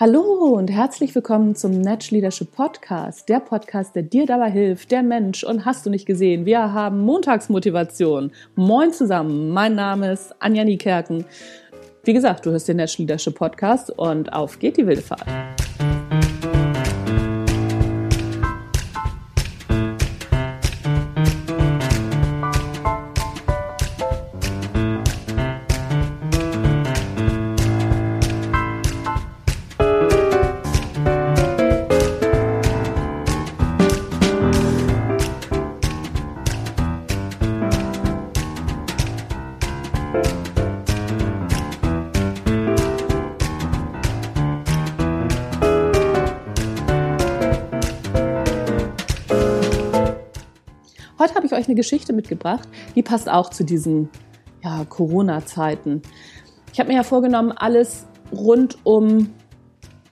Hallo und herzlich willkommen zum Natch Leadership Podcast, der Podcast, der dir dabei hilft, der Mensch. Und hast du nicht gesehen, wir haben Montagsmotivation. Moin zusammen, mein Name ist Anja Niekerken. Wie gesagt, du hörst den Natch Leadership Podcast und auf geht die wilde Fahrt. Heute habe ich euch eine Geschichte mitgebracht, die passt auch zu diesen ja, Corona-Zeiten. Ich habe mir ja vorgenommen, alles rund um,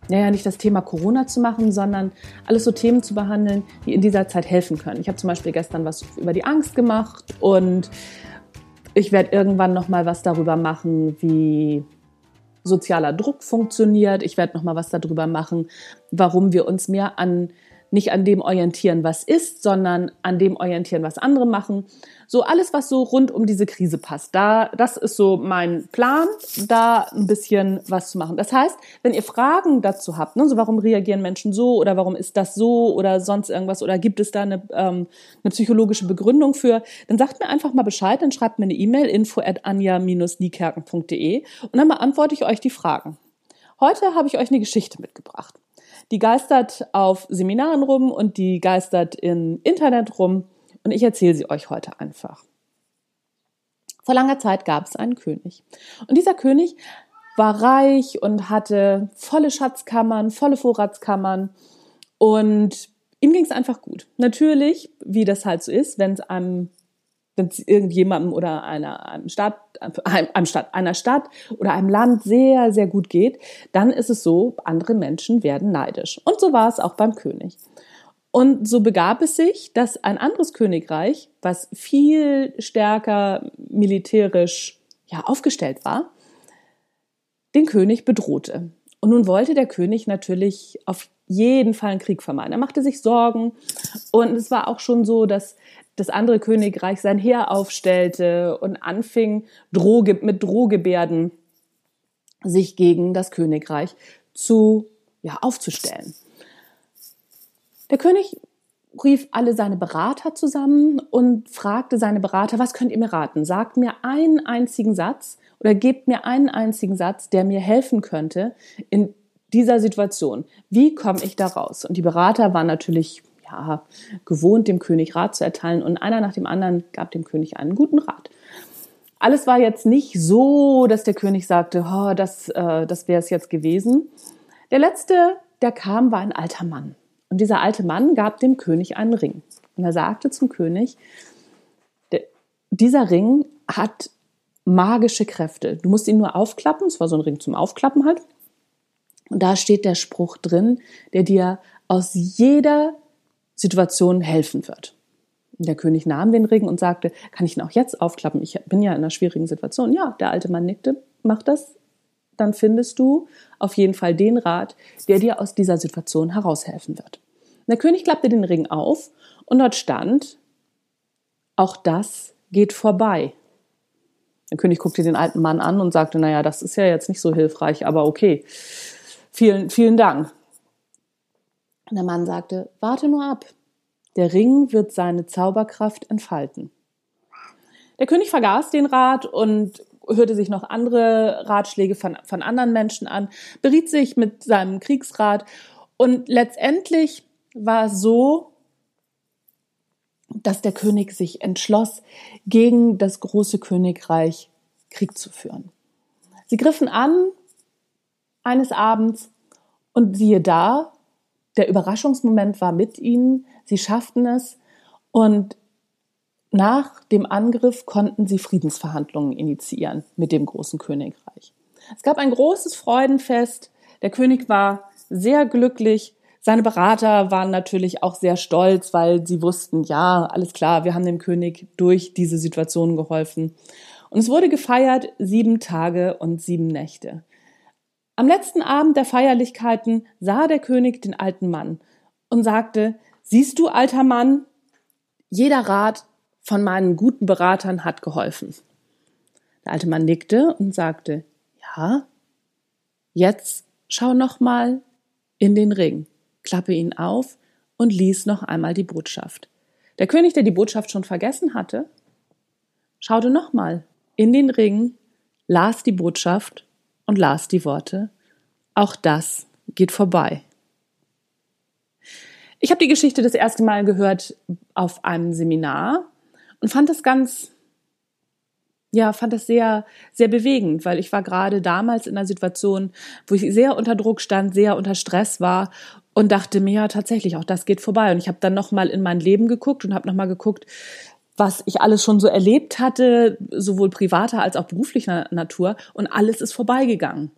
naja, nicht das Thema Corona zu machen, sondern alles so Themen zu behandeln, die in dieser Zeit helfen können. Ich habe zum Beispiel gestern was über die Angst gemacht und ich werde irgendwann noch mal was darüber machen, wie sozialer Druck funktioniert. Ich werde noch mal was darüber machen, warum wir uns mehr an nicht an dem orientieren, was ist, sondern an dem orientieren, was andere machen. So alles, was so rund um diese Krise passt. Da, das ist so mein Plan, da ein bisschen was zu machen. Das heißt, wenn ihr Fragen dazu habt, ne, so warum reagieren Menschen so oder warum ist das so oder sonst irgendwas oder gibt es da eine, ähm, eine psychologische Begründung für, dann sagt mir einfach mal Bescheid, dann schreibt mir eine E-Mail info at anja-niekerken.de und dann beantworte ich euch die Fragen. Heute habe ich euch eine Geschichte mitgebracht. Die geistert auf Seminaren rum und die geistert im Internet rum und ich erzähle sie euch heute einfach. Vor langer Zeit gab es einen König. Und dieser König war reich und hatte volle Schatzkammern, volle Vorratskammern und ihm ging es einfach gut. Natürlich, wie das halt so ist, wenn es einem wenn es irgendjemandem oder einer, einem Stadt, einem Stadt, einer Stadt oder einem Land sehr, sehr gut geht, dann ist es so, andere Menschen werden neidisch. Und so war es auch beim König. Und so begab es sich, dass ein anderes Königreich, was viel stärker militärisch ja, aufgestellt war, den König bedrohte. Und nun wollte der König natürlich auf jeden Fall einen Krieg vermeiden. Er machte sich Sorgen und es war auch schon so, dass das andere Königreich sein Heer aufstellte und anfing Drohge mit Drohgebärden sich gegen das Königreich zu ja, aufzustellen. Der König rief alle seine Berater zusammen und fragte seine Berater, was könnt ihr mir raten? Sagt mir einen einzigen Satz oder gebt mir einen einzigen Satz, der mir helfen könnte in dieser Situation. Wie komme ich da raus? Und die Berater waren natürlich ja, gewohnt, dem König Rat zu erteilen und einer nach dem anderen gab dem König einen guten Rat. Alles war jetzt nicht so, dass der König sagte, oh, das, äh, das wäre es jetzt gewesen. Der letzte, der kam, war ein alter Mann. Und dieser alte Mann gab dem König einen Ring. Und er sagte zum König, dieser Ring hat magische Kräfte. Du musst ihn nur aufklappen. Es war so ein Ring zum Aufklappen halt. Und da steht der Spruch drin, der dir aus jeder Situation helfen wird. Der König nahm den Ring und sagte, kann ich ihn auch jetzt aufklappen? Ich bin ja in einer schwierigen Situation. Ja, der alte Mann nickte, mach das. Dann findest du auf jeden Fall den Rat, der dir aus dieser Situation heraushelfen wird. Der König klappte den Ring auf und dort stand, auch das geht vorbei. Der König guckte den alten Mann an und sagte, naja, das ist ja jetzt nicht so hilfreich, aber okay. Vielen, vielen Dank. Und der Mann sagte, warte nur ab. Der Ring wird seine Zauberkraft entfalten. Der König vergaß den Rat und hörte sich noch andere Ratschläge von, von anderen Menschen an, beriet sich mit seinem Kriegsrat und letztendlich war es so, dass der König sich entschloss, gegen das große Königreich Krieg zu führen. Sie griffen an eines Abends und siehe da, der Überraschungsmoment war mit ihnen, sie schafften es und nach dem Angriff konnten sie Friedensverhandlungen initiieren mit dem großen Königreich. Es gab ein großes Freudenfest, der König war sehr glücklich, seine Berater waren natürlich auch sehr stolz, weil sie wussten, ja, alles klar, wir haben dem König durch diese Situation geholfen. Und es wurde gefeiert sieben Tage und sieben Nächte. Am letzten Abend der Feierlichkeiten sah der König den alten Mann und sagte, siehst du, alter Mann, jeder Rat von meinen guten Beratern hat geholfen. Der alte Mann nickte und sagte, ja, jetzt schau noch mal in den Ring, klappe ihn auf und lies noch einmal die Botschaft. Der König, der die Botschaft schon vergessen hatte, schaute noch mal in den Ring, las die Botschaft und las die Worte, auch das geht vorbei. Ich habe die Geschichte das erste Mal gehört auf einem Seminar und fand es ganz, ja, fand es sehr, sehr bewegend, weil ich war gerade damals in einer Situation, wo ich sehr unter Druck stand, sehr unter Stress war und dachte mir, ja, tatsächlich, auch das geht vorbei. Und ich habe dann nochmal in mein Leben geguckt und habe nochmal geguckt, was ich alles schon so erlebt hatte, sowohl privater als auch beruflicher Natur, und alles ist vorbeigegangen.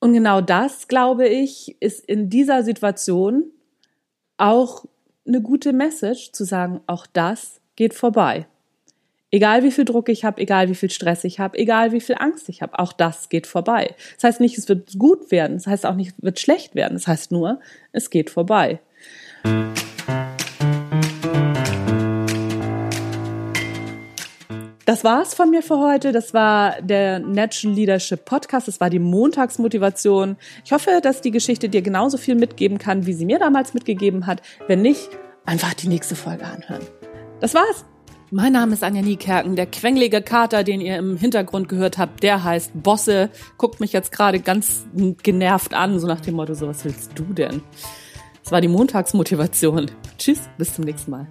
Und genau das, glaube ich, ist in dieser Situation auch eine gute Message zu sagen, auch das geht vorbei. Egal wie viel Druck ich habe, egal wie viel Stress ich habe, egal wie viel Angst ich habe, auch das geht vorbei. Das heißt nicht, es wird gut werden, das heißt auch nicht, es wird schlecht werden, das heißt nur, es geht vorbei. Das war's von mir für heute. Das war der Natural Leadership Podcast. Das war die Montagsmotivation. Ich hoffe, dass die Geschichte dir genauso viel mitgeben kann, wie sie mir damals mitgegeben hat. Wenn nicht, einfach die nächste Folge anhören. Das war's. Mein Name ist Anja Niekerken. Der quengelige Kater, den ihr im Hintergrund gehört habt, der heißt Bosse. Guckt mich jetzt gerade ganz genervt an, so nach dem Motto, so was willst du denn? Das war die Montagsmotivation. Tschüss, bis zum nächsten Mal.